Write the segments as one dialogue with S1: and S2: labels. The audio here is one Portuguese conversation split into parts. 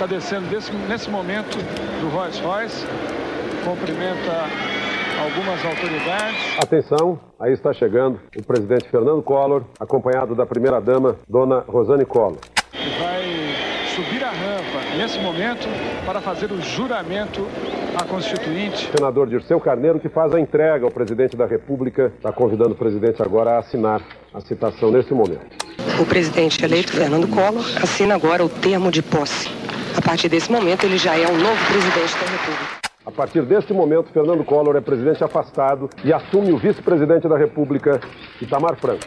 S1: está descendo desse, nesse momento do Rolls Royce, cumprimenta algumas autoridades.
S2: Atenção, aí está chegando o presidente Fernando Collor, acompanhado da primeira-dama, dona Rosane Collor.
S1: Vai subir a rampa nesse momento para fazer o juramento à Constituinte.
S2: O senador Dirceu Carneiro, que faz a entrega ao presidente da República, está convidando o presidente agora a assinar a citação nesse momento.
S3: O presidente eleito, Fernando Collor, assina agora o termo de posse. A partir desse momento, ele já é o novo presidente da República.
S2: A partir deste momento, Fernando Collor é presidente afastado e assume o vice-presidente da República, Itamar Franco.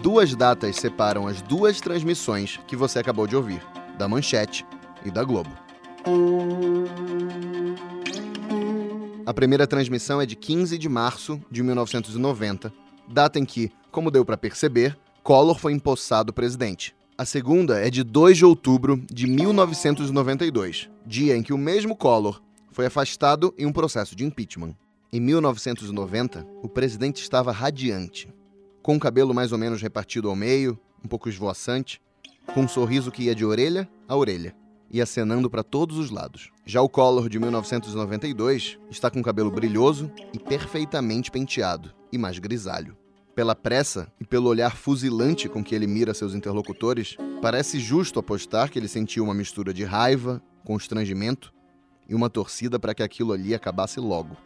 S4: Duas datas separam as duas transmissões que você acabou de ouvir, da Manchete e da Globo. A primeira transmissão é de 15 de março de 1990, data em que, como deu para perceber, Collor foi empossado presidente. A segunda é de 2 de outubro de 1992, dia em que o mesmo Collor foi afastado em um processo de impeachment. Em 1990, o presidente estava radiante, com o cabelo mais ou menos repartido ao meio, um pouco esvoaçante, com um sorriso que ia de orelha a orelha e acenando para todos os lados. Já o Collor de 1992 está com o cabelo brilhoso e perfeitamente penteado, e mais grisalho. Pela pressa e pelo olhar fuzilante com que ele mira seus interlocutores, parece justo apostar que ele sentiu uma mistura de raiva, constrangimento e uma torcida para que aquilo ali acabasse logo.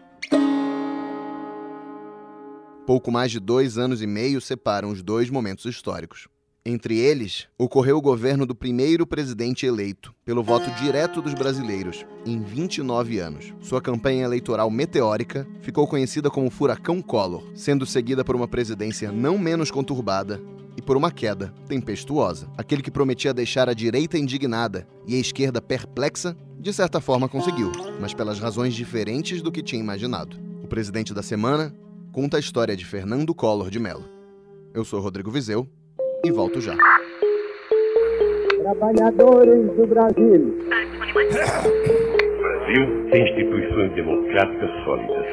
S4: Pouco mais de dois anos e meio separam os dois momentos históricos. Entre eles, ocorreu o governo do primeiro presidente eleito, pelo voto direto dos brasileiros, em 29 anos. Sua campanha eleitoral meteórica ficou conhecida como Furacão Collor, sendo seguida por uma presidência não menos conturbada e por uma queda tempestuosa. Aquele que prometia deixar a direita indignada e a esquerda perplexa, de certa forma conseguiu, mas pelas razões diferentes do que tinha imaginado. O presidente da semana conta a história de Fernando Collor de Mello. Eu sou Rodrigo Vizeu e volto já.
S5: Trabalhadores do Brasil.
S6: O Brasil tem instituições democráticas sólidas.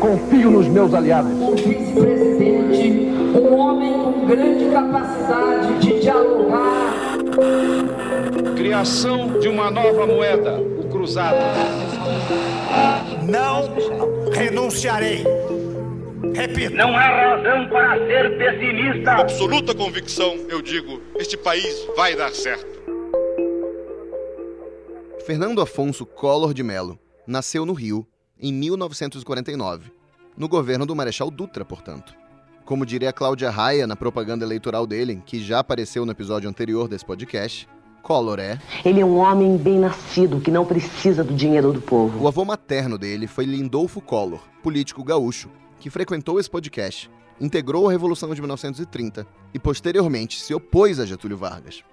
S5: Confio nos meus aliados.
S7: O vice-presidente, um homem com grande capacidade de dialogar.
S8: Criação de uma nova moeda, o cruzado.
S9: Não renunciarei. Repito.
S10: Não há razão para ser pessimista.
S11: Com absoluta convicção, eu digo: este país vai dar certo.
S4: Fernando Afonso Collor de Mello nasceu no Rio em 1949, no governo do Marechal Dutra, portanto. Como diria Cláudia Raia na propaganda eleitoral dele, que já apareceu no episódio anterior desse podcast, Collor é.
S3: Ele é um homem bem nascido que não precisa do dinheiro do povo.
S4: O avô materno dele foi Lindolfo Collor, político gaúcho, que frequentou esse podcast, integrou a Revolução de 1930 e posteriormente se opôs a Getúlio Vargas.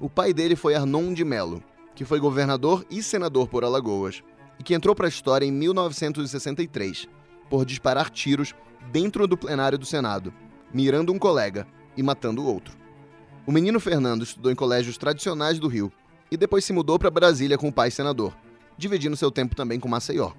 S4: O pai dele foi Arnon de Melo, que foi governador e senador por Alagoas e que entrou para a história em 1963 por disparar tiros dentro do plenário do Senado, mirando um colega e matando o outro. O menino Fernando estudou em colégios tradicionais do Rio e depois se mudou para Brasília com o pai senador, dividindo seu tempo também com Maceió.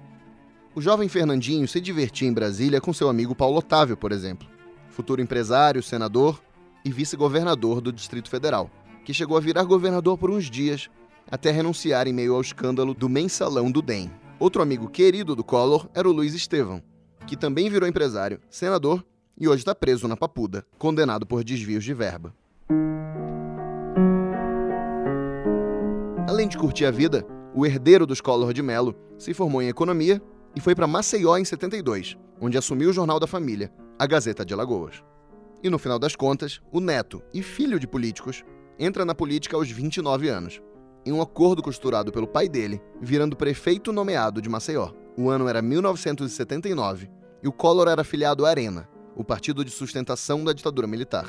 S4: O jovem Fernandinho se divertia em Brasília com seu amigo Paulo Otávio, por exemplo, futuro empresário, senador e vice-governador do Distrito Federal, que chegou a virar governador por uns dias até renunciar em meio ao escândalo do mensalão do DEM. Outro amigo querido do Collor era o Luiz Estevão, que também virou empresário, senador e hoje está preso na Papuda, condenado por desvios de verba. Além de curtir a vida, o herdeiro dos Collor de Mello se formou em economia e foi para Maceió em 72, onde assumiu o jornal da família, a Gazeta de Alagoas. E no final das contas, o neto e filho de políticos entra na política aos 29 anos, em um acordo costurado pelo pai dele, virando prefeito nomeado de Maceió. O ano era 1979 e o Collor era afiliado à Arena, o partido de sustentação da ditadura militar.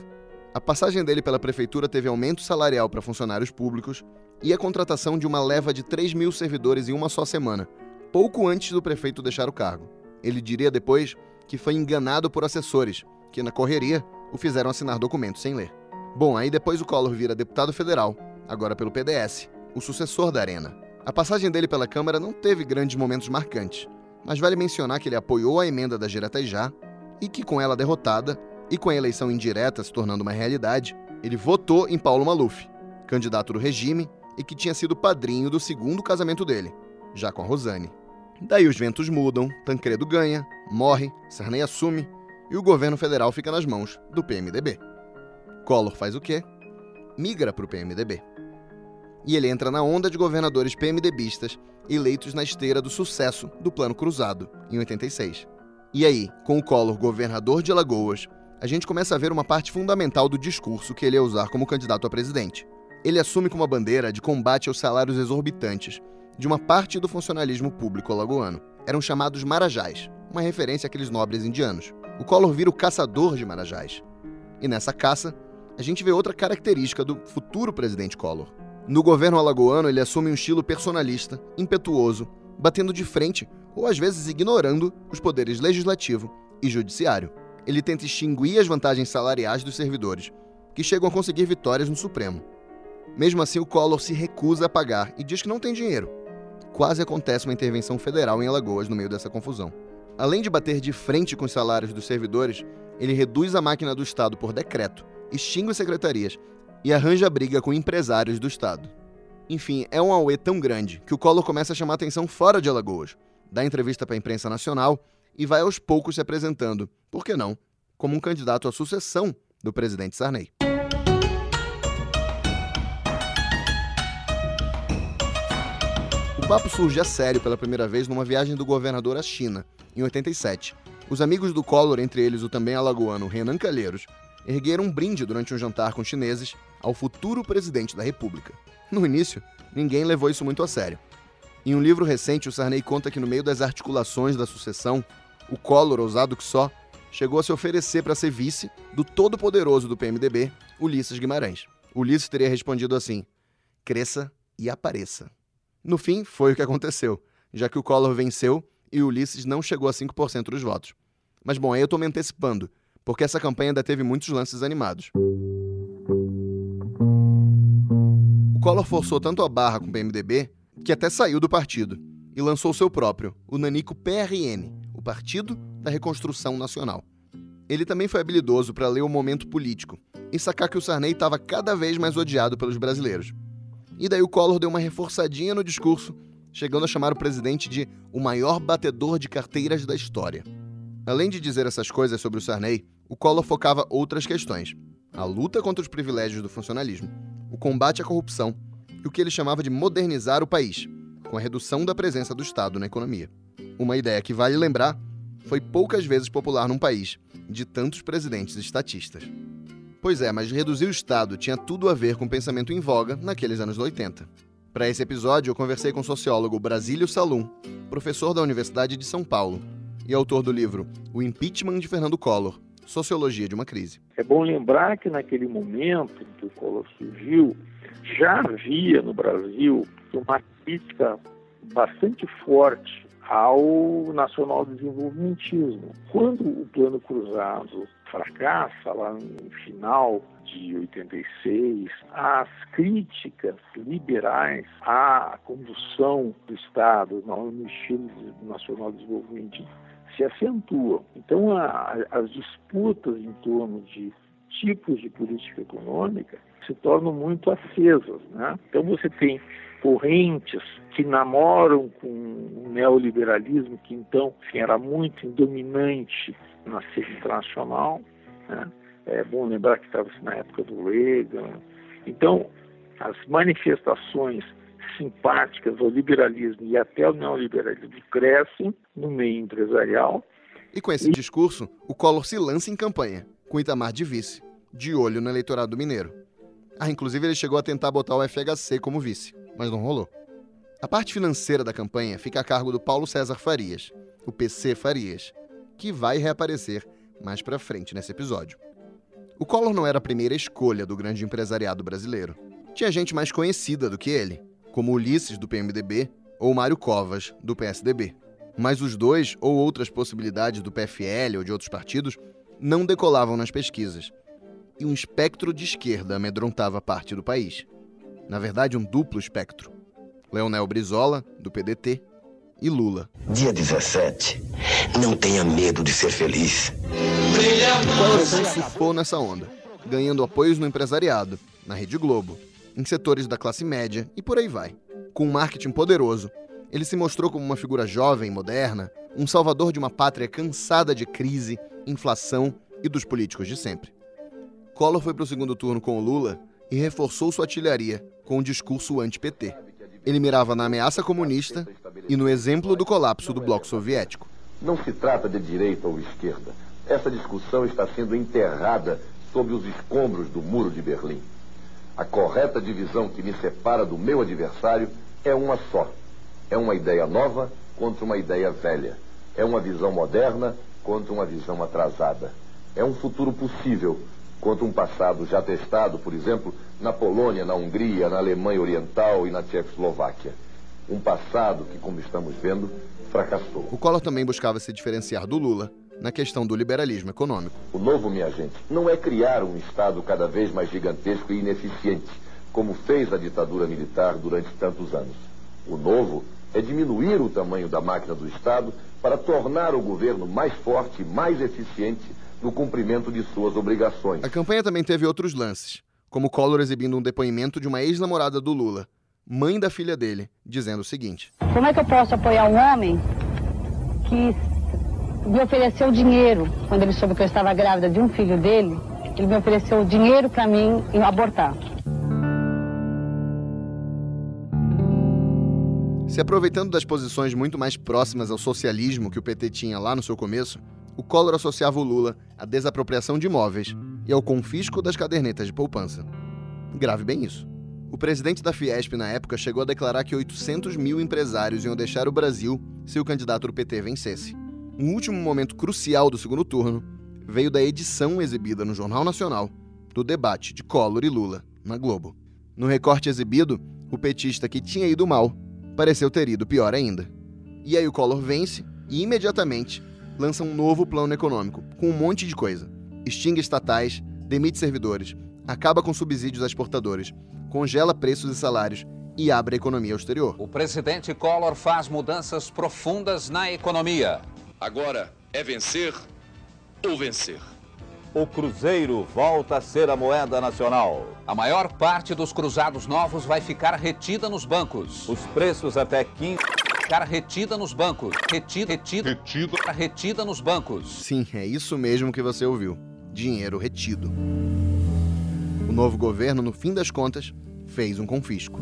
S4: A passagem dele pela prefeitura teve aumento salarial para funcionários públicos e a contratação de uma leva de 3 mil servidores em uma só semana, pouco antes do prefeito deixar o cargo. Ele diria depois que foi enganado por assessores, que na correria o fizeram assinar documentos sem ler. Bom, aí depois o Collor vira deputado federal, agora pelo PDS, o sucessor da Arena. A passagem dele pela Câmara não teve grandes momentos marcantes, mas vale mencionar que ele apoiou a emenda da Direta Já e que, com ela derrotada, E com a eleição indireta se tornando uma realidade, ele votou em Paulo Maluf, candidato do regime e que tinha sido padrinho do segundo casamento dele, já com a Rosane. Daí os ventos mudam, Tancredo ganha, morre, Sarney assume e o governo federal fica nas mãos do PMDB. Collor faz o quê? Migra para o PMDB. E ele entra na onda de governadores PMDBistas eleitos na esteira do sucesso do Plano Cruzado, em 86. E aí, com o Collor governador de Alagoas, a gente começa a ver uma parte fundamental do discurso que ele ia usar como candidato a presidente. Ele assume como a bandeira de combate aos salários exorbitantes de uma parte do funcionalismo público alagoano. Eram chamados marajás, uma referência àqueles nobres indianos. O Collor vira o caçador de marajás. E nessa caça, a gente vê outra característica do futuro presidente Collor. No governo alagoano, ele assume um estilo personalista, impetuoso, batendo de frente ou às vezes ignorando os poderes legislativo e judiciário. Ele tenta extinguir as vantagens salariais dos servidores, que chegam a conseguir vitórias no Supremo. Mesmo assim, o Collor se recusa a pagar e diz que não tem dinheiro. Quase acontece uma intervenção federal em Alagoas no meio dessa confusão. Além de bater de frente com os salários dos servidores, ele reduz a máquina do Estado por decreto, extingue secretarias e arranja briga com empresários do Estado. Enfim, é um auê tão grande que o Collor começa a chamar atenção fora de Alagoas, dá entrevista para a imprensa nacional e vai aos poucos se apresentando, por que não, como um candidato à sucessão do presidente Sarney. O papo surge a sério pela primeira vez numa viagem do governador à China, em 87. Os amigos do Collor, entre eles o também alagoano Renan Calheiros, ergueram um brinde durante um jantar com chineses ao futuro presidente da República. No início, ninguém levou isso muito a sério. Em um livro recente, o Sarney conta que no meio das articulações da sucessão, o Collor, ousado que só, chegou a se oferecer para ser vice do todo-poderoso do PMDB, Ulisses Guimarães. Ulisses teria respondido assim: cresça e apareça. No fim, foi o que aconteceu, já que o Collor venceu e Ulisses não chegou a 5% dos votos. Mas bom, aí eu estou me antecipando, porque essa campanha ainda teve muitos lances animados. O Collor forçou tanto a barra com o PMDB que até saiu do partido e lançou seu próprio, o Nanico PRN, o Partido da Reconstrução Nacional. Ele também foi habilidoso para ler o momento político e sacar que o Sarney estava cada vez mais odiado pelos brasileiros. E daí o Collor deu uma reforçadinha no discurso, chegando a chamar o presidente de o maior batedor de carteiras da história. Além de dizer essas coisas sobre o Sarney, o Collor focava outras questões: a luta contra os privilégios do funcionalismo, o combate à corrupção e o que ele chamava de modernizar o país, com a redução da presença do Estado na economia. Uma ideia que, vale lembrar, foi poucas vezes popular num país de tantos presidentes estatistas. Pois é, mas reduzir o Estado tinha tudo a ver com o pensamento em voga naqueles anos 80. Para esse episódio, eu conversei com o sociólogo Brasílio Salum, professor da Universidade de São Paulo e autor do livro O Impeachment de Fernando Collor, Sociologia de uma Crise.
S12: É bom lembrar que naquele momento que o Collor surgiu, já havia no Brasil uma crítica bastante forte ao nacional desenvolvimentismo. Quando o plano cruzado fracassa lá no final de 86, as críticas liberais à condução do Estado no estilo nacional desenvolvimento se acentuam. Então, a, as disputas em torno de tipos de política econômica se tornam muito acesas. Né? Então você tem correntes que namoram com o neoliberalismo, que então era muito dominante na cena internacional. Né? É bom lembrar que estava na época do Reagan. Então, as manifestações simpáticas ao liberalismo e até ao neoliberalismo crescem no meio empresarial.
S4: E com esse e... discurso, o Collor se lança em campanha, com Itamar de vice, de olho no eleitorado mineiro. Ah, inclusive ele chegou a tentar botar o FHC como vice, mas não rolou. A parte financeira da campanha fica a cargo do Paulo César Farias, o PC Farias, que vai reaparecer mais pra frente nesse episódio. O Collor não era a primeira escolha do grande empresariado brasileiro. Tinha gente mais conhecida do que ele, como Ulisses do PMDB ou Mário Covas do PSDB. Mas os dois ou outras possibilidades do PFL ou de outros partidos não decolavam nas pesquisas e um espectro de esquerda amedrontava parte do país. Na verdade, um duplo espectro. Leonel Brizola, do PDT, e Lula.
S13: Dia 17. Não tenha medo de ser feliz.
S4: Collor surfou nessa onda, ganhando apoios no empresariado, na Rede Globo, em setores da classe média e por aí vai. Com um marketing poderoso, ele se mostrou como uma figura jovem, moderna, um salvador de uma pátria cansada de crise, inflação e dos políticos de sempre. Collor foi para o segundo turno com o Lula e reforçou sua artilharia com um discurso anti-PT. Ele mirava na ameaça comunista e no exemplo do colapso do bloco soviético.
S13: Não se trata de direita ou esquerda. Essa discussão está sendo enterrada sob os escombros do Muro de Berlim. A correta divisão que me separa do meu adversário é uma só. É uma ideia nova contra uma ideia velha. É uma visão moderna contra uma visão atrasada. É um futuro possível contra um passado já testado, por exemplo, na Polônia, na Hungria, na Alemanha Oriental e na Tchecoslováquia. Um passado que, como estamos vendo, fracassou.
S4: O Collor também buscava se diferenciar do Lula na questão do liberalismo econômico.
S13: O novo, minha gente, não é criar um Estado cada vez mais gigantesco e ineficiente, como fez a ditadura militar durante tantos anos. O novo é diminuir o tamanho da máquina do Estado para tornar o governo mais forte e mais eficiente no cumprimento de suas obrigações.
S4: A campanha também teve outros lances, como Collor exibindo um depoimento de uma ex-namorada do Lula, mãe da filha dele, dizendo o seguinte:
S14: Como é que eu posso apoiar um homem que me ofereceu dinheiro quando ele soube que eu estava grávida de um filho dele? Ele me ofereceu dinheiro para mim abortar.
S4: Se aproveitando das posições muito mais próximas ao socialismo que o PT tinha lá no seu começo, o Collor associava o Lula à desapropriação de imóveis e ao confisco das cadernetas de poupança. Grave bem isso. O presidente da Fiesp na época chegou a declarar que 800 mil empresários iam deixar o Brasil se o candidato do PT vencesse. Um último momento crucial do segundo turno veio da edição exibida no Jornal Nacional do debate de Collor e Lula na Globo. No recorte exibido, o petista que tinha ido mal pareceu ter ido pior ainda. E aí o Collor vence e imediatamente lança um novo plano econômico, com um monte de coisa. Extingue estatais, demite servidores, acaba com subsídios a exportadores, congela preços e salários e abre a economia ao exterior.
S15: O presidente Collor faz mudanças profundas na economia.
S11: Agora é vencer ou vencer.
S16: O Cruzeiro volta a ser a moeda nacional.
S15: A maior parte dos cruzados novos vai ficar retida nos bancos.
S16: Os preços até 15
S15: ficar retida nos bancos. Retida, retida, retida, retida nos bancos.
S4: Sim, é isso mesmo que você ouviu. Dinheiro retido. O novo governo, no fim das contas, fez um confisco.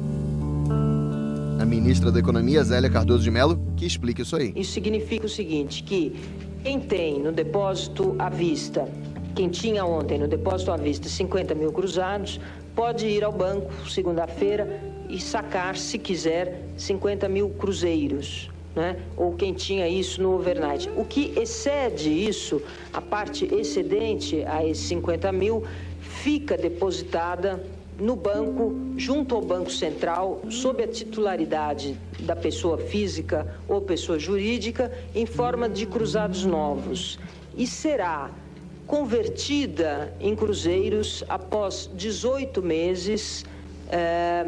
S4: A ministra da Economia, Zélia Cardoso de Mello, que explica isso aí.
S17: Isso significa o seguinte, que quem tem no depósito à vista, quem tinha ontem no depósito à vista 50 mil cruzados, pode ir ao banco segunda-feira e sacar, se quiser, 50 mil cruzeiros. Né? ou quem tinha isso no overnight. O que excede isso, a parte excedente a esses 50 mil, fica depositada no banco, junto ao Banco Central, sob a titularidade da pessoa física ou pessoa jurídica, em forma de cruzados novos. E será convertida em cruzeiros após 18 meses. Eh,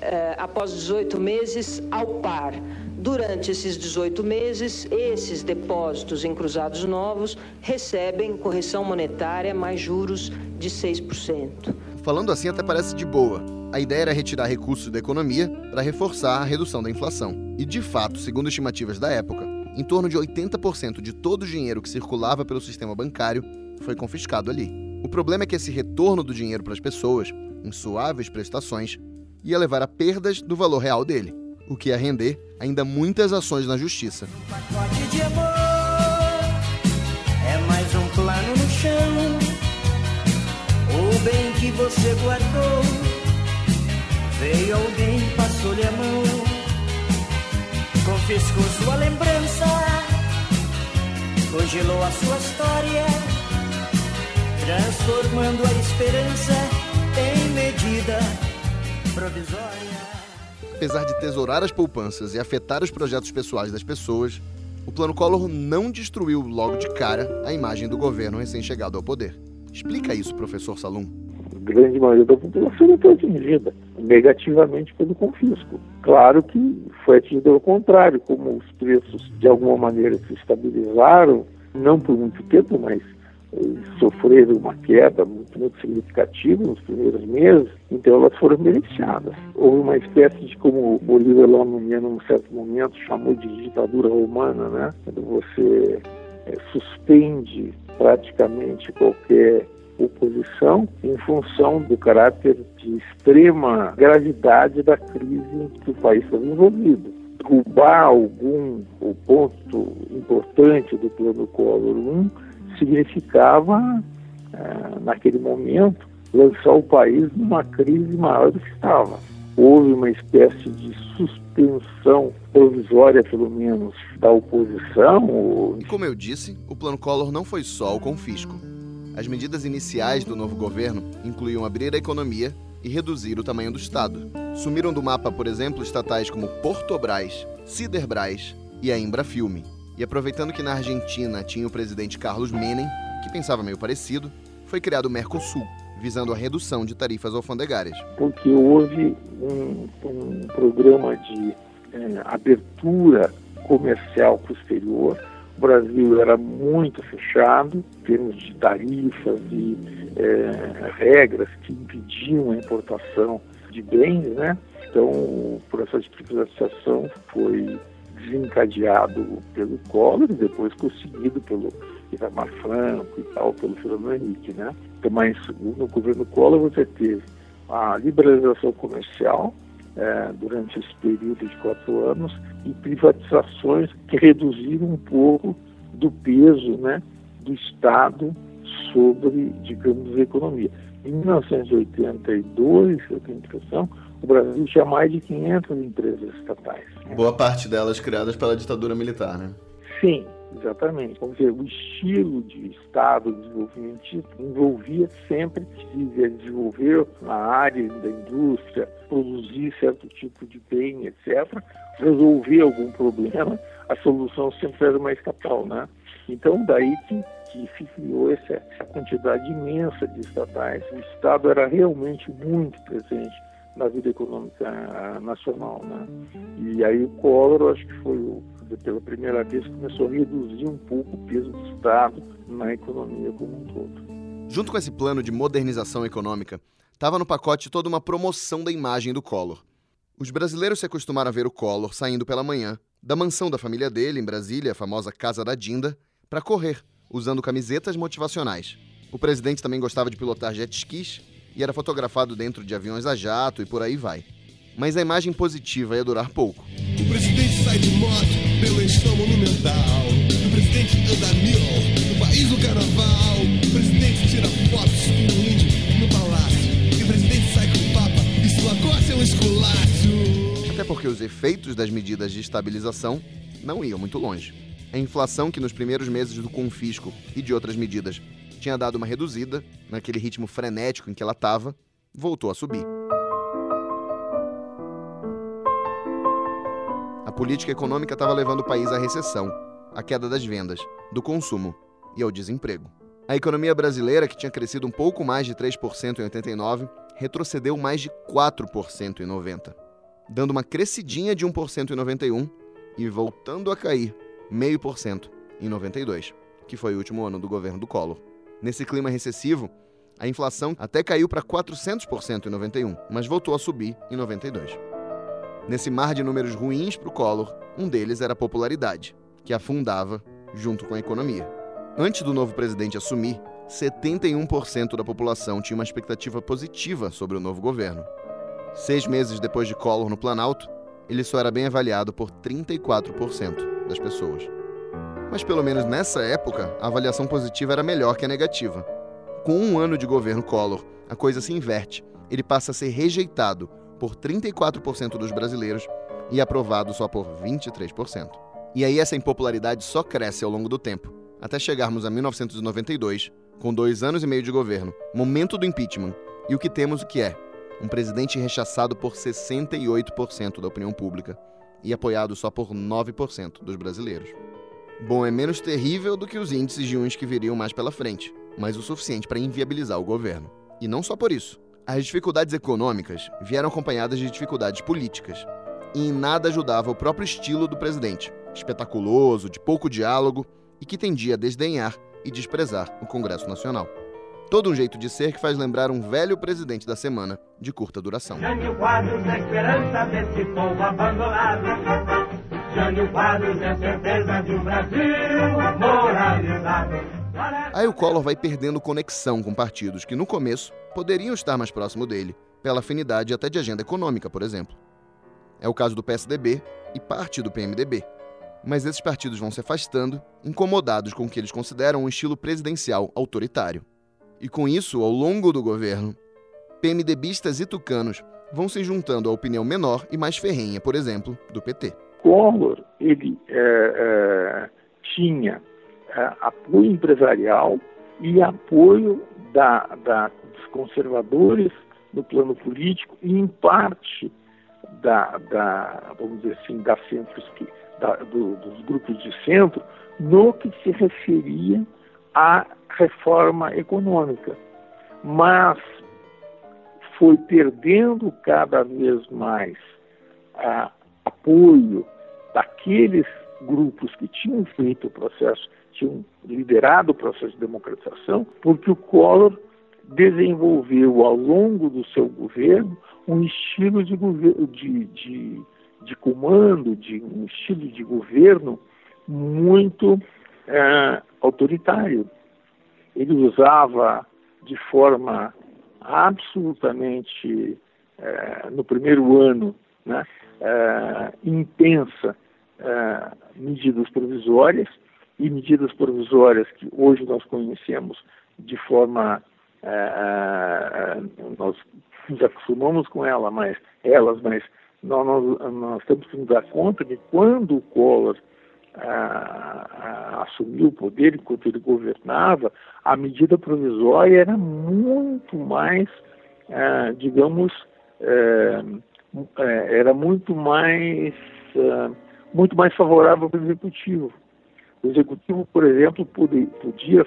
S17: eh, após 18 meses ao par. Durante esses 18 meses, esses depósitos em cruzados novos recebem correção monetária mais juros de 6%.
S4: Falando assim até parece de boa. A ideia era retirar recursos da economia para reforçar a redução da inflação. E de fato, segundo estimativas da época, em torno de 80% de todo o dinheiro que circulava pelo sistema bancário foi confiscado ali. O problema é que esse retorno do dinheiro para as pessoas, em suaves prestações, ia levar a perdas do valor real dele, o que ia render ainda muitas ações na justiça.
S18: Você guardou veio alguém passou-lhe a mão, confiscou sua lembrança, congelou a sua história, transformando a esperança em medida provisória.
S4: Apesar de tesourar as poupanças e afetar os projetos pessoais das pessoas, o Plano Collor não destruiu logo de cara a imagem do governo recém-chegado ao poder. Explica isso, professor Salum.
S12: A grande maioria da população foi atingida negativamente pelo confisco. Claro que foi atingido ao contrário, como os preços de alguma maneira se estabilizaram, não por muito tempo, mas sofreram uma queda muito, muito significativa nos primeiros meses, então elas foram beneficiadas. Houve uma espécie de, como Bolívar no num certo momento chamou de ditadura romana, né? Quando você é, suspende praticamente qualquer oposição em função do caráter de extrema gravidade da crise que o país estava envolvido. Derrubar algum o ponto importante do plano Collor 1 significava, é, naquele momento, lançar o país numa crise maior do que estava. Houve uma espécie de suspensão provisória, pelo menos, da oposição. Ou...
S4: Como eu disse, o plano Collor não foi só o confisco. As medidas iniciais do novo governo incluíam abrir a economia e reduzir o tamanho do Estado. Sumiram do mapa, por exemplo, estatais como Portobras, Ciderbras e a Embrafilme. E aproveitando que na Argentina tinha o presidente Carlos Menem, que pensava meio parecido, foi criado o Mercosul, visando a redução de tarifas alfandegárias.
S12: Porque houve um, um programa de é, abertura comercial para o exterior. O Brasil era muito fechado em termos de tarifas e é, regras que impediam a importação de bens, né? Então, o processo de privatização foi desencadeado pelo Collor e depois conseguido pelo Itamar Franco e tal, pelo Fernando Henrique, né? Então, mas no governo Collor você teve a liberalização comercial é, durante esse período de quatro anos e privatizações que reduziram um pouco do peso né, do Estado sobre, digamos, a economia. Em 1982, eu tenho a impressão, o Brasil tinha mais de 500 empresas estatais.
S4: Boa parte delas criadas pela ditadura militar, né?
S12: Sim, exatamente. Vamos dizer, o estilo de Estado desenvolvimentista envolvia sempre que desenvolver a área da indústria, produzir certo tipo de bem, etc., resolver algum problema, a solução sempre era uma estatal, né? Então, daí que, que se criou essa, essa quantidade imensa de estatais. O Estado era realmente muito presente na vida econômica nacional. Né? E aí o Collor, acho que foi o, pela primeira vez, começou a reduzir um pouco o peso do Estado na economia como um todo.
S4: Junto com esse plano de modernização econômica, estava no pacote toda uma promoção da imagem do Collor. Os brasileiros se acostumaram a ver o Collor saindo pela manhã da mansão da família dele, em Brasília, a famosa Casa da Dinda, para correr, usando camisetas motivacionais. O presidente também gostava de pilotar jet skis e era fotografado dentro de aviões a jato e por aí vai. Mas a imagem positiva ia durar pouco.
S19: O presidente sai de moto pela monumental. O presidente anda mil no país do carnaval. O presidente tira fotos com o índio no palácio. E o presidente sai com o papa e sua corte é um esculacho.
S4: Até porque os efeitos das medidas de estabilização não iam muito longe. A inflação que nos primeiros meses do confisco e de outras medidas tinha dado uma reduzida, naquele ritmo frenético em que ela estava, voltou a subir. A política econômica estava levando o país à recessão, à queda das vendas, do consumo e ao desemprego. A economia brasileira, que tinha crescido um pouco mais de 3% em 89, retrocedeu mais de 4% em 90, dando uma crescidinha de 1% em 91 e voltando a cair 0,5% em 92, que foi o último ano do governo do Collor. Nesse clima recessivo, a inflação até caiu para 400% em 91, mas voltou a subir em 92. Nesse mar de números ruins para o Collor, um deles era a popularidade, que afundava junto com a economia. Antes do novo presidente assumir, 71% da população tinha uma expectativa positiva sobre o novo governo. Seis meses depois de Collor no Planalto, ele só era bem avaliado por 34% das pessoas. Mas pelo menos nessa época, a avaliação positiva era melhor que a negativa. Com um ano de governo Collor, a coisa se inverte. Ele passa a ser rejeitado por 34% dos brasileiros e aprovado só por 23%. E aí essa impopularidade só cresce ao longo do tempo, até chegarmos a 1992, com dois anos e meio de governo, momento do impeachment, e o que temos o que é? Um presidente rechaçado por 68% da opinião pública e apoiado só por 9% dos brasileiros. Bom, é menos terrível do que os índices de uns que viriam mais pela frente, mas o suficiente para inviabilizar o governo. E não só por isso. As dificuldades econômicas vieram acompanhadas de dificuldades políticas. E em nada ajudava o próprio estilo do presidente, espetaculoso, de pouco diálogo e que tendia a desdenhar e desprezar o Congresso Nacional. Todo um jeito de ser que faz lembrar um velho presidente da semana de curta duração.
S18: Jânio Quadros é certeza de um Brasil moralizado.
S4: Aí o Collor vai perdendo conexão com partidos que, no começo, poderiam estar mais próximo dele, pela afinidade até de agenda econômica, por exemplo. É o caso do PSDB e parte do PMDB. Mas esses partidos vão se afastando, incomodados com o que eles consideram um estilo presidencial autoritário. E com isso, ao longo do governo, PMDBistas e tucanos vão se juntando à opinião menor e mais ferrenha, por exemplo, do PT.
S12: Collor, ele é, é, tinha é, apoio empresarial e apoio da, da, dos conservadores no plano político e, em parte, da, da vamos dizer assim, da centros do, dos grupos de centro no que se referia à reforma econômica. Mas foi perdendo cada vez mais a, apoio daqueles grupos que tinham feito o processo, tinham liderado o processo de democratização, porque o Collor desenvolveu ao longo do seu governo um estilo de, de, de, de comando, de um estilo de governo muito é, autoritário. Ele usava de forma absolutamente, é, no primeiro ano, né, é, intensa, é, medidas provisórias, e medidas provisórias que hoje nós conhecemos de forma é, nós nos acostumamos com ela, mas elas, mas nós, nós, nós temos que nos dar conta de quando o Collor assumiu o poder, enquanto ele governava, a medida provisória era muito mais, digamos, é, era muito mais, muito mais favorável para o executivo. O executivo, por exemplo, podia, podia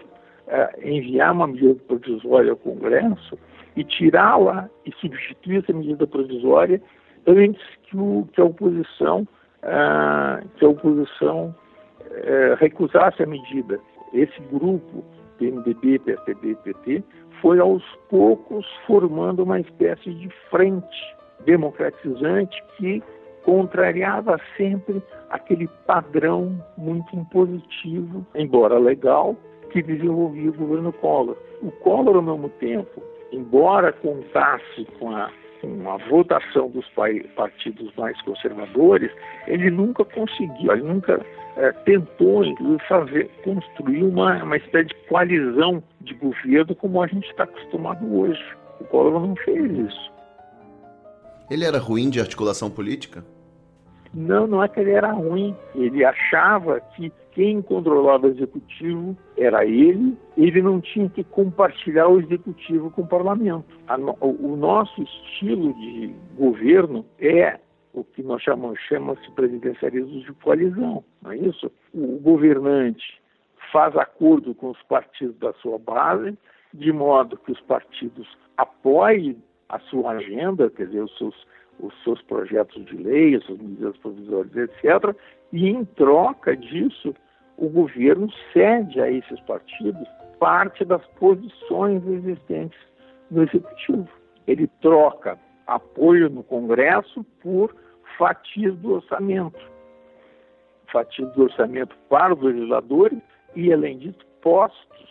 S12: enviar uma medida provisória ao Congresso e tirá-la e substituir essa medida provisória antes que, o, que a oposição uh, que a oposição uh, recusasse a medida. Esse grupo, PMDB, PSDB PT, foi aos poucos formando uma espécie de frente democratizante que contrariava sempre aquele padrão muito impositivo, embora legal, que desenvolvia o governo Collor. O Collor, ao mesmo tempo, embora contasse com a, com a votação dos partidos mais conservadores, ele nunca conseguiu, ele nunca é, tentou fazer, construir uma, uma espécie de coalizão de governo como a gente está acostumado hoje. O Collor não fez isso.
S4: Ele era ruim de articulação política?
S12: Não, não é que ele era ruim. Ele achava que quem controlava o executivo era ele, ele não tinha que compartilhar o executivo com o parlamento. o nosso estilo de governo é o que nós chamamos chama-se presidencialismo de coalizão, não é isso? O governante faz acordo com os partidos da sua base, de modo que os partidos apoiem a sua agenda, quer dizer, os seus os seus projetos de lei, as suas medidas provisórias, etc. E em troca disso, o governo cede a esses partidos parte das posições existentes no executivo. Ele troca apoio no Congresso por fatias do orçamento. Fatias do orçamento para os legisladores e, além disso, postos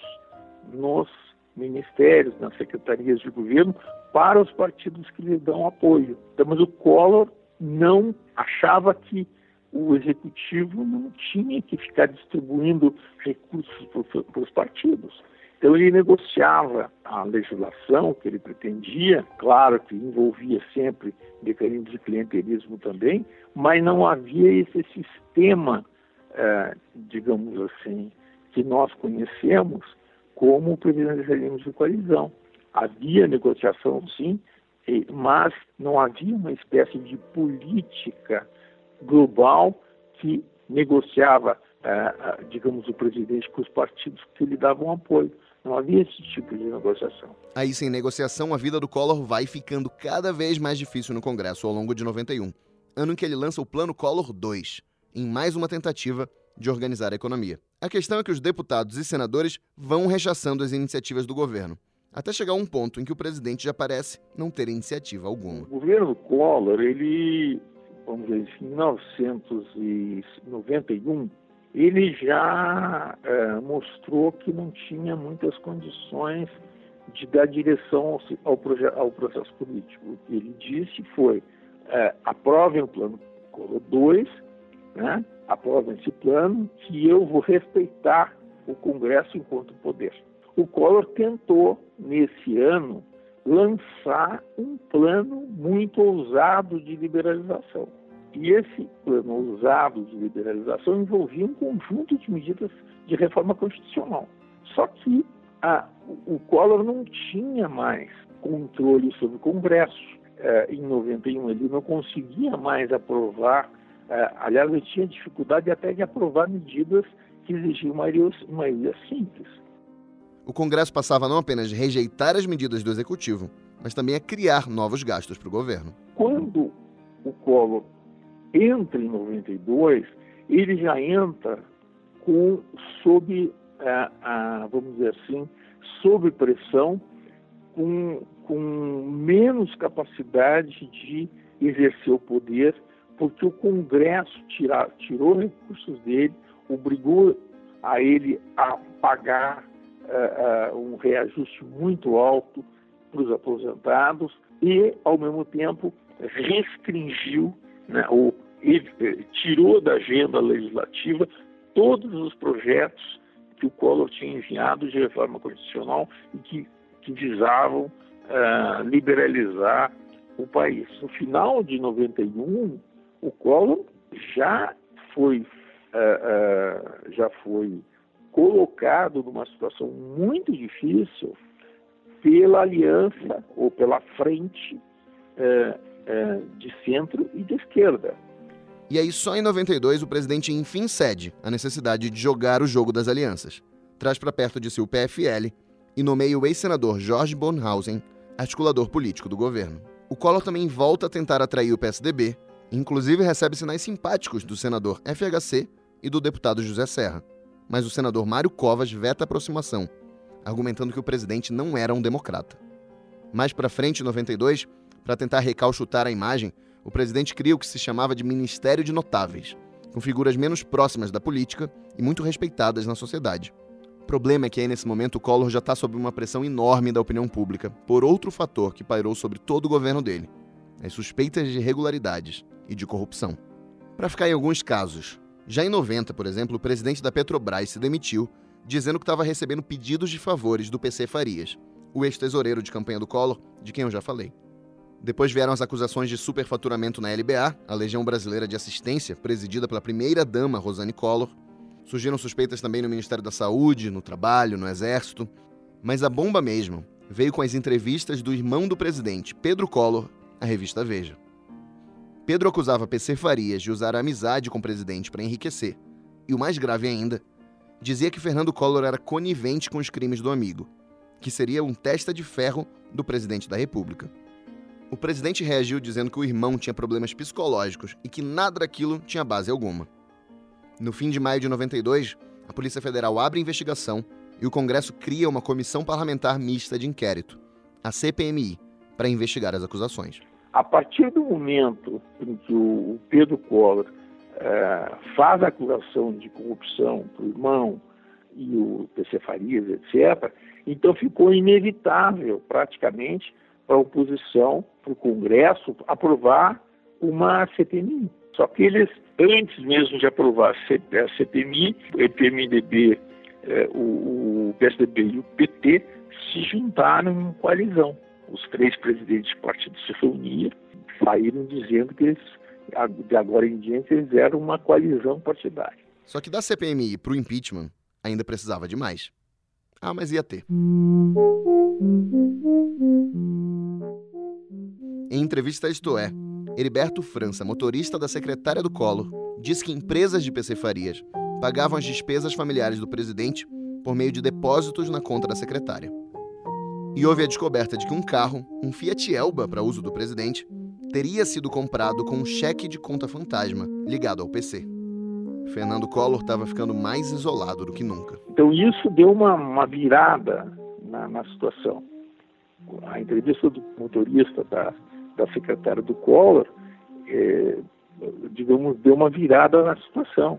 S12: nos ministérios, nas secretarias de governo, para os partidos que lhe dão apoio. Então, mas o Collor não achava que o executivo não tinha que ficar distribuindo recursos para os partidos. Então ele negociava a legislação que ele pretendia, claro que envolvia sempre mecanismos de clientelismo também, mas não havia esse sistema, eh, digamos assim, que nós conhecemos como o presidencialismo de coalizão. Havia negociação, sim, mas não havia uma espécie de política global que negociava, eh, eh, digamos, o presidente com os partidos que lhe davam apoio. Não havia esse tipo de negociação.
S4: Aí, sem negociação, a vida do Collor vai ficando cada vez mais difícil no Congresso ao longo de 91, ano em que ele lança o Plano Collor II, em mais uma tentativa de organizar a economia. A questão é que os deputados e senadores vão rechaçando as iniciativas do governo, até chegar a um ponto em que o presidente já parece não ter iniciativa alguma.
S12: O governo Collor, ele, vamos dizer em 1991, ele já é, mostrou que não tinha muitas condições de dar direção ao, ao, ao processo político. O que ele disse foi: é, aprovem o plano Collor 2, né? aprovem esse plano, que eu vou respeitar o Congresso enquanto poder. O Collor tentou, nesse ano, lançar um plano muito ousado de liberalização. E esse plano ousado de liberalização envolvia um conjunto de medidas de reforma constitucional. Só que a, o Collor não tinha mais controle sobre o Congresso. É, em 91 ele não conseguia mais aprovar, é, aliás, ele tinha dificuldade até de aprovar medidas que exigiam maioria, maioria simples.
S4: O Congresso passava não apenas de rejeitar as medidas do Executivo, mas também a criar novos gastos para o governo.
S12: Quando o Collor entra em 92, ele já entra com sob a, a, vamos dizer assim, sob pressão, com, com menos capacidade de exercer o poder, porque o Congresso tira, tirou recursos dele, obrigou a ele a pagar uh, um reajuste muito alto para os aposentados e, ao mesmo tempo, restringiu, né, ou eh, tirou da agenda legislativa todos os projetos que o Collor tinha enviado de reforma constitucional e que, que visavam uh, liberalizar o país. No final de 91, o Collor já foi, uh, uh, já foi colocado numa situação muito difícil pela aliança ou pela frente de centro e de esquerda.
S4: E aí, só em 92, o presidente enfim cede à necessidade de jogar o jogo das alianças. Traz para perto de si o PFL e nomeia o ex-senador Jorge Bonhausen, articulador político do governo. O Collor também volta a tentar atrair o PSDB, inclusive recebe sinais simpáticos do senador FHC e do deputado José Serra. Mas o senador Mário Covas veta a aproximação, argumentando que o presidente não era um democrata. Mais para frente, em 92, para tentar recalchutar a imagem, o presidente cria o que se chamava de Ministério de Notáveis, com figuras menos próximas da política e muito respeitadas na sociedade. O problema é que aí nesse momento o Collor já está sob uma pressão enorme da opinião pública por outro fator que pairou sobre todo o governo dele: as suspeitas de irregularidades e de corrupção. Para ficar em alguns casos, já em 90, por exemplo, o presidente da Petrobras se demitiu, dizendo que estava recebendo pedidos de favores do PC Farias, o ex-tesoureiro de campanha do Collor, de quem eu já falei. Depois vieram as acusações de superfaturamento na LBA, a Legião Brasileira de Assistência, presidida pela primeira-dama Rosane Collor. Surgiram suspeitas também no Ministério da Saúde, no Trabalho, no Exército. Mas a bomba mesmo veio com as entrevistas do irmão do presidente, Pedro Collor, à revista Veja. Pedro acusava PC Farias de usar a amizade com o presidente para enriquecer. E o mais grave ainda, dizia que Fernando Collor era conivente com os crimes do amigo, que seria um testa de ferro do presidente da República. O presidente reagiu dizendo que o irmão tinha problemas psicológicos e que nada daquilo tinha base alguma. No fim de maio de 92, a Polícia Federal abre investigação e o Congresso cria uma comissão parlamentar mista de inquérito, a CPMI, para investigar as acusações.
S12: A partir do momento em que o Pedro Collor é, faz a acusação de corrupção para o irmão e o PC Farias, etc., então ficou inevitável, praticamente, para a oposição, para o Congresso, aprovar uma CPMI. Só que eles, antes mesmo de aprovar a CPMI, o PMDB, é, o PSDB e o PT se juntaram em coalizão. Os três presidentes do partido se reuniram, saíram dizendo que eles, de agora em diante, eles eram uma coalizão partidária.
S4: Só que da CPMI para o impeachment, ainda precisava de mais. Ah, mas ia ter. Em entrevista a Isto É, Heriberto França, motorista da secretária do Collor, diz que empresas de PC Farias pagavam as despesas familiares do presidente por meio de depósitos na conta da secretária. E houve a descoberta de que um carro, um Fiat Elba para uso do presidente, teria sido comprado com um cheque de conta fantasma ligado ao PC. Fernando Collor estava ficando mais isolado do que nunca.
S12: Então isso deu uma, uma virada na, na, situação. A entrevista do motorista da, da secretária do Collor, é, digamos, deu uma virada na situação.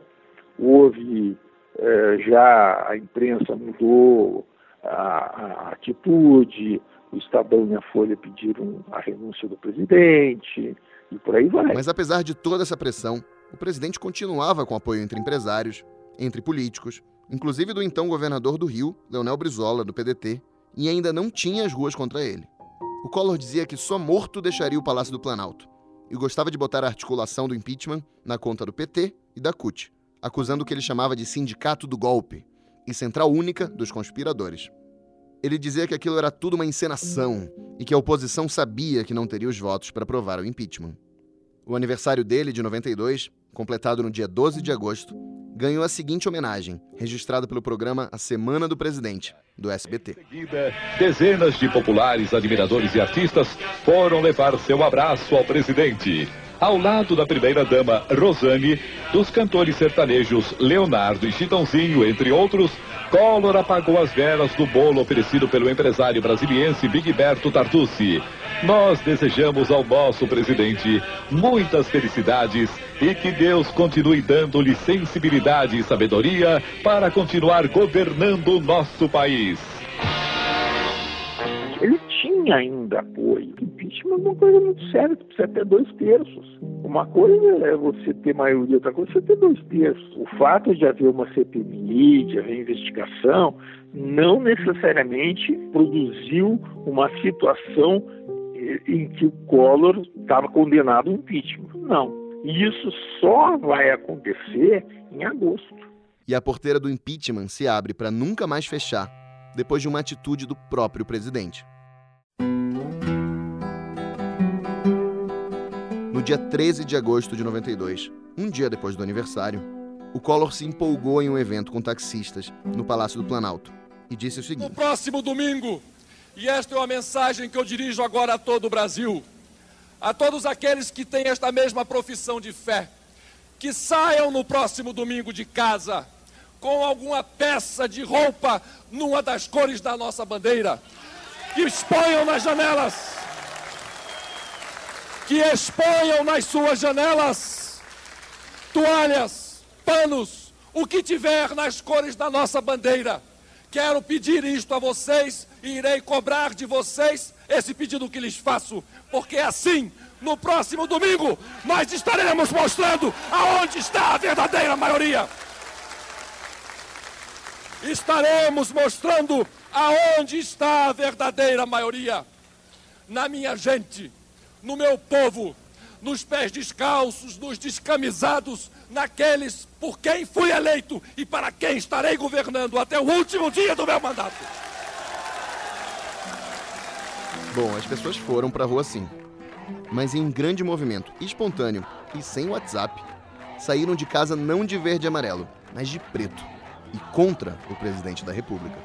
S12: Houve é, já a imprensa mudou a, atitude, o Estadão e a Folha pediram a renúncia do presidente e por aí vai.
S4: Mas apesar de toda essa pressão, o presidente continuava com apoio entre empresários, entre políticos, inclusive do então governador do Rio, Leonel Brizola, do PDT, e ainda não tinha as ruas contra ele. O Collor dizia que só morto deixaria o Palácio do Planalto e gostava de botar a articulação do impeachment na conta do PT e da CUT, acusando o que ele chamava de sindicato do golpe e central única dos conspiradores. Ele dizia que aquilo era tudo uma encenação e que a oposição sabia que não teria os votos para aprovar o impeachment. O aniversário dele, de 92, completado no dia 12 de agosto, ganhou a seguinte homenagem, registrada pelo programa A Semana do Presidente, do SBT.
S20: Em seguida, dezenas de populares, admiradores e artistas foram levar seu abraço ao presidente ao lado da primeira-dama Rosane, dos cantores sertanejos Leonardo e Chitãozinho, entre outros, Collor apagou as velas do bolo oferecido pelo empresário brasiliense Bigberto Tartucci. Nós desejamos ao nosso presidente muitas felicidades e que Deus continue dando-lhe sensibilidade e sabedoria para continuar governando o nosso país.
S12: Tinha ainda apoio. Impeachment é uma coisa muito séria, precisa ter dois terços. Uma coisa é você ter maioria, outra coisa é você ter dois terços. O fato de haver uma CPMI, de haver investigação, não necessariamente produziu uma situação em que o Collor estava condenado ao impeachment. Não. Isso só vai acontecer em agosto.
S4: E a porteira do impeachment se abre para nunca mais fechar, depois de uma atitude do próprio presidente. No dia 13 de agosto de 92, um dia depois do aniversário, o Collor se empolgou em um evento com taxistas no Palácio do Planalto e disse o seguinte:
S21: No próximo domingo, e esta é uma mensagem que eu dirijo agora a todo o Brasil, a todos aqueles que têm esta mesma profissão de fé, que saiam no próximo domingo de casa com alguma peça de roupa numa das cores da nossa bandeira, que exponham nas janelas que exponham nas suas janelas toalhas, panos, o que tiver nas cores da nossa bandeira. Quero pedir isto a vocês e irei cobrar de vocês esse pedido que lhes faço, porque assim, no próximo domingo, nós estaremos mostrando aonde está a verdadeira maioria. Estaremos mostrando aonde está a verdadeira maioria. Na minha gente no meu povo, nos pés descalços, nos descamisados, naqueles por quem fui eleito e para quem estarei governando até o último dia do meu mandato.
S4: Bom, as pessoas foram para a rua sim, mas em um grande movimento espontâneo e sem WhatsApp, saíram de casa não de verde e amarelo, mas de preto e contra o presidente da República.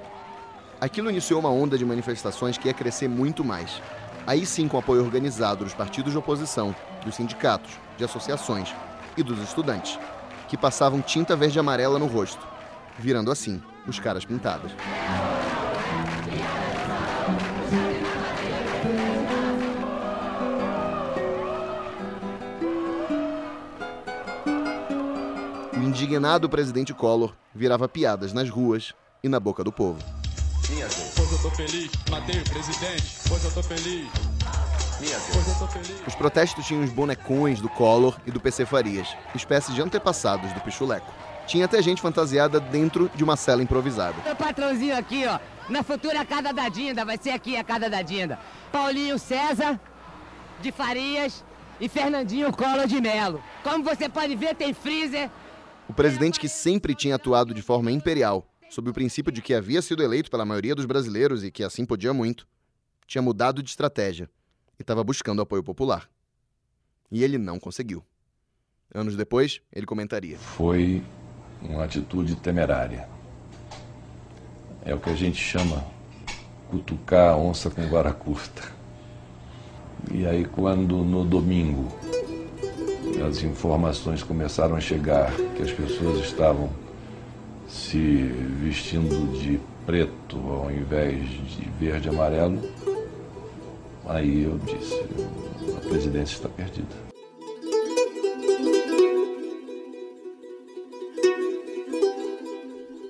S4: Aquilo iniciou uma onda de manifestações que ia crescer muito mais Aí sim com apoio organizado dos partidos de oposição, dos sindicatos, de associações e dos estudantes, que passavam tinta verde e amarela no rosto, virando assim os caras pintadas. O indignado presidente Collor virava piadas nas ruas e na boca do povo.
S21: Minha vez. Pois eu tô feliz, matei o presidente. Pois eu tô feliz.
S4: Minha vez. Pois eu tô feliz. Os protestos tinham os bonecões do Collor e do PC Farias, espécies de antepassados do Pichuleco. Tinha até gente fantasiada dentro de uma cela improvisada.
S22: Meu patrãozinho aqui, ó, na futura casa da Dinda, vai ser aqui a casa da Dinda. Paulinho César, de Farias e Fernandinho Collor de Melo. Como você pode ver, tem freezer.
S4: O presidente que sempre tinha atuado de forma imperial sob o princípio de que havia sido eleito pela maioria dos brasileiros e que assim podia muito, tinha mudado de estratégia e estava buscando apoio popular. E ele não conseguiu. Anos depois, ele comentaria:
S23: Foi uma atitude temerária. É o que a gente chama cutucar a onça com vara curta. E aí, quando no domingo as informações começaram a chegar que as pessoas estavam se vestindo de preto ao invés de verde e amarelo, aí eu disse, a presidência está perdida.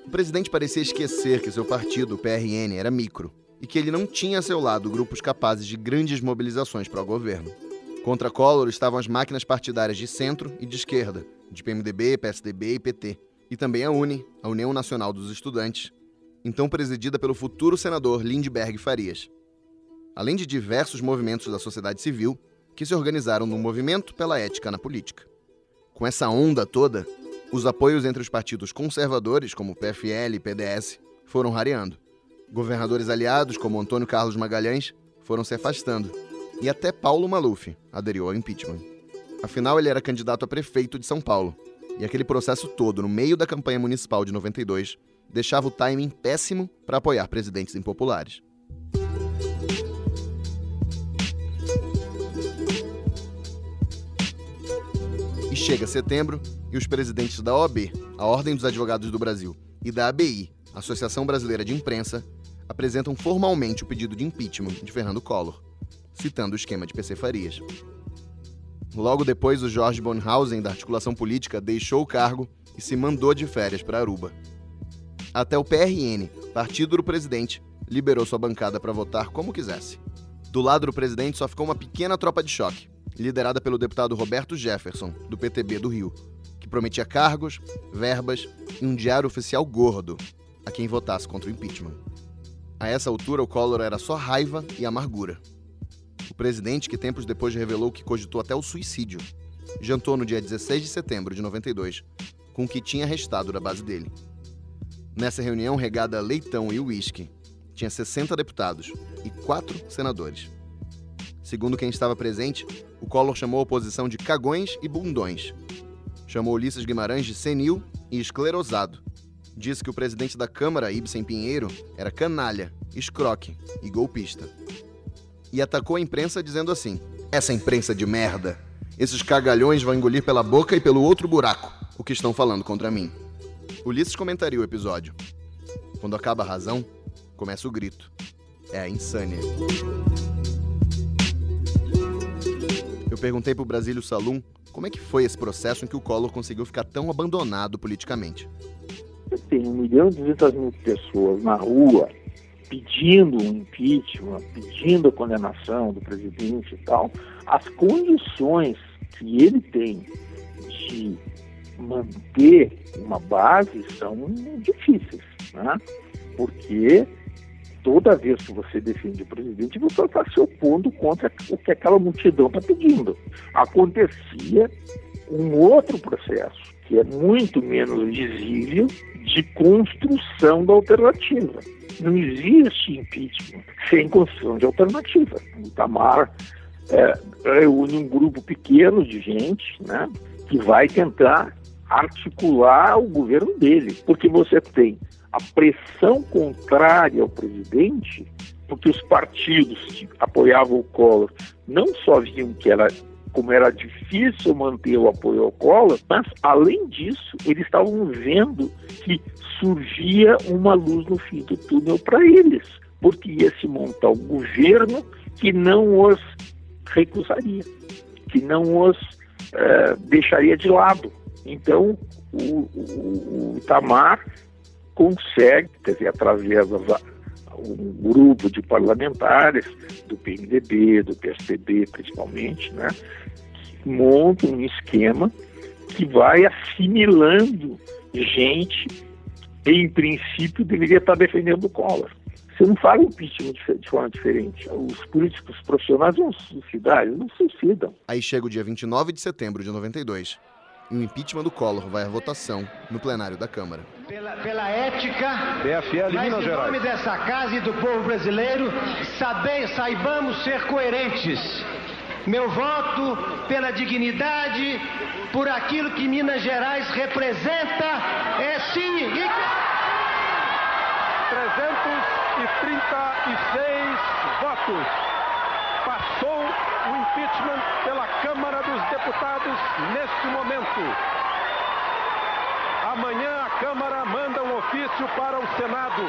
S4: O presidente parecia esquecer que seu partido, o PRN, era micro e que ele não tinha a seu lado grupos capazes de grandes mobilizações para o governo. Contra Collor estavam as máquinas partidárias de centro e de esquerda, de PMDB, PSDB e PT, e também a UNE, a União Nacional dos Estudantes, então presidida pelo futuro senador Lindbergh Farias. Além de diversos movimentos da sociedade civil que se organizaram no movimento pela ética na política. Com essa onda toda, os apoios entre os partidos conservadores, como PFL e PDS, foram rareando. Governadores aliados, como Antônio Carlos Magalhães, foram se afastando. E até Paulo Maluf aderiu ao impeachment. Afinal, ele era candidato a prefeito de São Paulo. E aquele processo todo, no meio da campanha municipal de 92, deixava o timing péssimo para apoiar presidentes impopulares. E chega setembro e os presidentes da OAB, a Ordem dos Advogados do Brasil, e da ABI, Associação Brasileira de Imprensa, apresentam formalmente o pedido de impeachment de Fernando Collor, citando o esquema de PC Farias. Logo depois, o Jorge Bonhausen, da articulação política, deixou o cargo e se mandou de férias para Aruba. Até o PRN, partido do presidente, liberou sua bancada para votar como quisesse. Do lado do presidente só ficou uma pequena tropa de choque, liderada pelo deputado Roberto Jefferson, do PTB do Rio, que prometia cargos, verbas e um diário oficial gordo a quem votasse contra o impeachment. A essa altura, o Collor era só raiva e amargura. O presidente, que tempos depois revelou que cogitou até o suicídio, jantou no dia 16 de setembro de 92 com o que tinha restado da base dele. Nessa reunião regada a leitão e uísque, tinha 60 deputados e 4 senadores. Segundo quem estava presente, o Collor chamou a oposição de cagões e bundões. Chamou Ulisses Guimarães de senil e esclerosado disse que o presidente da Câmara, Ibsen Pinheiro, era canalha, escroque e golpista. E atacou a imprensa dizendo assim: Essa imprensa de merda! Esses cagalhões vão engolir pela boca e pelo outro buraco o que estão falando contra mim. Ulisses comentaria o episódio. Quando acaba a razão, começa o grito. É a insânia. Eu perguntei pro Brasílio Salum como é que foi esse processo em que o Collor conseguiu ficar tão abandonado politicamente.
S12: Tem um milhão e mil pessoas na rua pedindo um impeachment, pedindo a condenação do presidente e tal. As condições que ele tem de manter uma base são difíceis, né? Porque toda vez que você defende o presidente, você está se opondo contra o que aquela multidão está pedindo. Acontecia um outro processo, que é muito menos visível, de construção da alternativa. Não existe impeachment sem construção de alternativa. O Itamar é, reúne um grupo pequeno de gente né, que vai tentar articular o governo dele, porque você tem a pressão contrária ao presidente, porque os partidos que apoiavam o Collor não só viam que era como era difícil manter o apoio ao Collor, mas, além disso, eles estavam vendo que surgia uma luz no fim do túnel para eles, porque ia se montar um governo que não os recusaria, que não os é, deixaria de lado. Então, o, o, o Itamar consegue, quer dizer, através da um grupo de parlamentares do PMDB, do PSDB principalmente, né, que montam um esquema que vai assimilando gente que, em princípio, deveria estar defendendo o Collor. Você não fala impeachment de forma diferente. Os políticos profissionais não se suicidam, não se suicidam.
S4: Aí chega o dia 29 de setembro de 92 e o impeachment do Collor vai à votação no plenário da Câmara.
S24: Pela, pela ética,
S8: PFL
S24: mas
S8: Minas
S24: em
S8: Gerais.
S24: nome dessa casa e do povo brasileiro, sabe, saibamos ser coerentes. Meu voto pela dignidade, por aquilo que Minas Gerais representa, é sim. E...
S8: 336 votos. Passou
S25: o impeachment pela Câmara dos Deputados neste momento. Amanhã a Câmara manda um ofício para o Senado.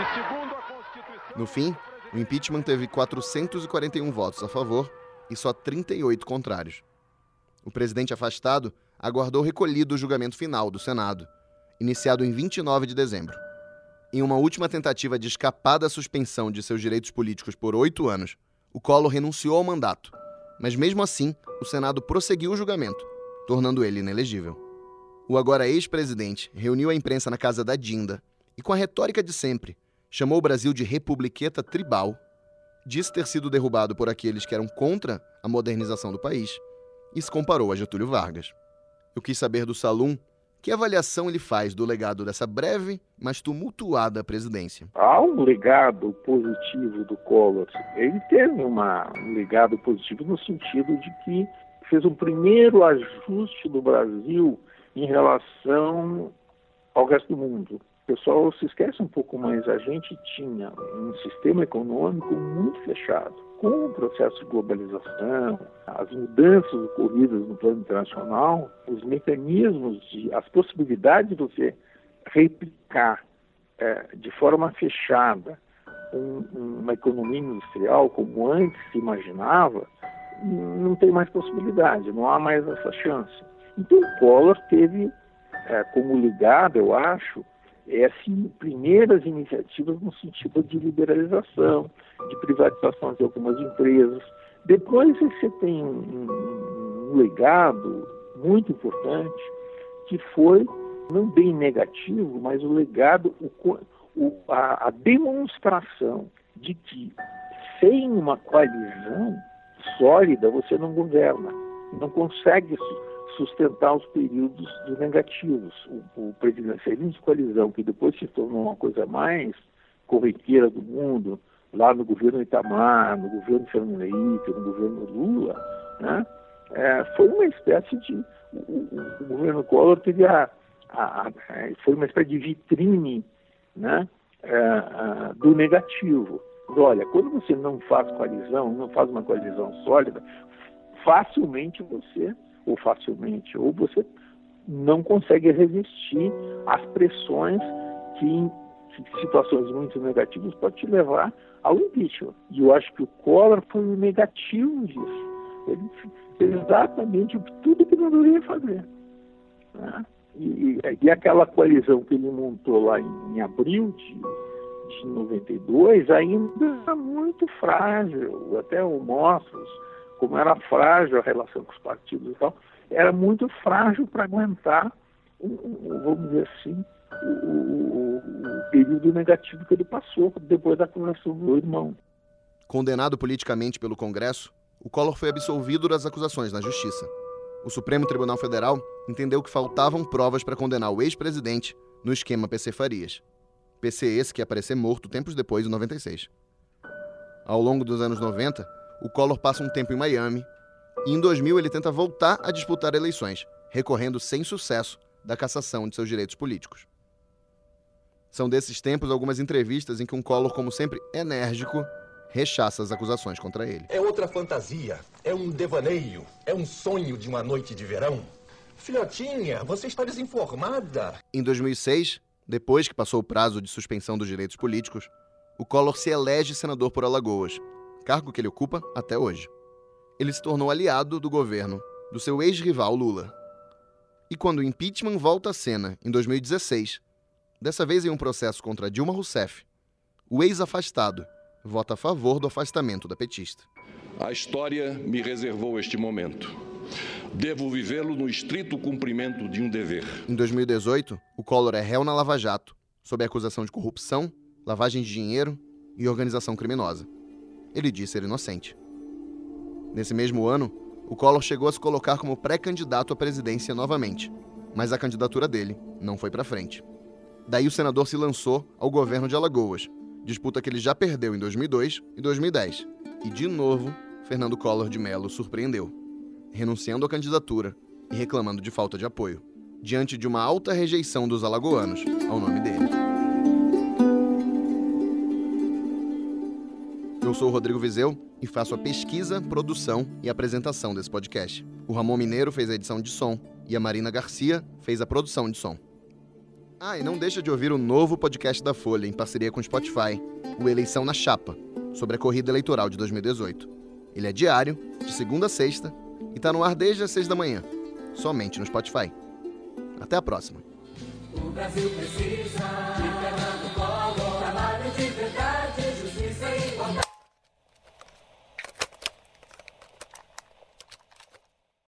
S25: E segundo a Constituição.
S4: No fim, o impeachment teve 441 votos a favor e só 38 contrários. O presidente afastado aguardou recolhido o julgamento final do Senado, iniciado em 29 de dezembro. Em uma última tentativa de escapar da suspensão de seus direitos políticos por oito anos, o Collor renunciou ao mandato. Mas mesmo assim, o Senado prosseguiu o julgamento, tornando ele inelegível. O agora ex-presidente reuniu a imprensa na casa da Dinda e, com a retórica de sempre, chamou o Brasil de republiqueta tribal, disse ter sido derrubado por aqueles que eram contra a modernização do país e se comparou a Getúlio Vargas. Eu quis saber do Salum que avaliação ele faz do legado dessa breve, mas tumultuada presidência?
S12: Há um legado positivo do Collor. Ele teve uma, um legado positivo no sentido de que fez um primeiro ajuste do Brasil em relação ao resto do mundo. O pessoal se esquece um pouco, mas a gente tinha um sistema econômico muito fechado com o processo de globalização, as mudanças ocorridas no plano internacional, os mecanismos, de, as possibilidades de você replicar é, de forma fechada um, uma economia industrial como antes se imaginava, não tem mais possibilidade, não há mais essa chance. Então o Collor teve é, como ligado, eu acho, é, assim, primeiras iniciativas no sentido de liberalização, de privatização de algumas empresas. Depois você tem um, um legado muito importante, que foi, não bem negativo, mas o legado, o, o, a, a demonstração de que sem uma coalizão sólida você não governa, não consegue sustentar os períodos dos negativos. O, o presidencialismo de coalizão, que depois se tornou uma coisa mais corriqueira do mundo, lá no governo Itamar, no governo Fernando Henrique, no governo Lula, né? É, foi uma espécie de. O, o, governo Collor teve a, a, a, Foi uma espécie de vitrine né? É, do negativo. Olha, quando você não faz coalizão, não faz uma coalizão sólida, facilmente você ou facilmente, ou você não consegue resistir às pressões que situações muito negativas pode te levar ao impeachment. E eu acho que o Collor foi o negativo disso. Ele fez exatamente tudo que não deveria fazer. Né? E, e, aquela coalizão que ele montou lá em, em abril de, de 92 ainda era muito frágil. Até o Mostros como era frágil a relação com os partidos e tal, era muito frágil para aguentar, vamos dizer assim, o, o, período negativo que ele passou depois da conversão do irmão.
S4: Condenado politicamente pelo Congresso, o Collor foi absolvido das acusações na Justiça. O Supremo Tribunal Federal entendeu que faltavam provas para condenar o ex-presidente no esquema PC Farias. PC esse que aparecer morto tempos depois, em 96. Ao longo dos anos 90, o Collor passa um tempo em Miami e em 2000 ele tenta voltar a disputar eleições, recorrendo sem sucesso da cassação de seus direitos políticos. São desses tempos algumas entrevistas em que um Collor, como sempre enérgico, rechaça as acusações contra ele.
S26: É outra fantasia, é um devaneio, é um sonho de uma noite de verão. Filhotinha, você está desinformada.
S4: Em 2006, depois que passou o prazo de suspensão dos direitos políticos, o Collor se elege senador por Alagoas cargo que ele ocupa até hoje. Ele se tornou aliado do governo do seu ex-rival Lula. E quando o impeachment volta à cena em 2016, dessa vez em um processo contra Dilma Rousseff, o ex-afastado vota a favor do afastamento da petista.
S23: A história me reservou este momento. Devo vivê-lo no estrito cumprimento de um dever.
S4: Em 2018, o Collor é réu na Lava Jato, sob a acusação de corrupção, lavagem de dinheiro e organização criminosa ele disse ser inocente. Nesse mesmo ano, o Collor chegou a se colocar como pré-candidato à presidência novamente, mas a candidatura dele não foi para frente. Daí o senador se lançou ao governo de Alagoas, disputa que ele já perdeu em 2002 e 2010. E de novo, Fernando Collor de Mello surpreendeu, renunciando à candidatura e reclamando de falta de apoio, diante de uma alta rejeição dos alagoanos ao nome dele. Eu sou o Rodrigo Vizeu e faço a pesquisa, produção e apresentação desse podcast. O Ramon Mineiro fez a edição de som e a Marina Garcia fez a produção de som. Ah, e não deixa de ouvir o novo podcast da Folha, em parceria com o Spotify, o Eleição na Chapa, sobre a corrida eleitoral de 2018. Ele é diário, de segunda a sexta, e está no ar desde as seis da manhã, somente no Spotify. Até a próxima.
S18: O Brasil precisa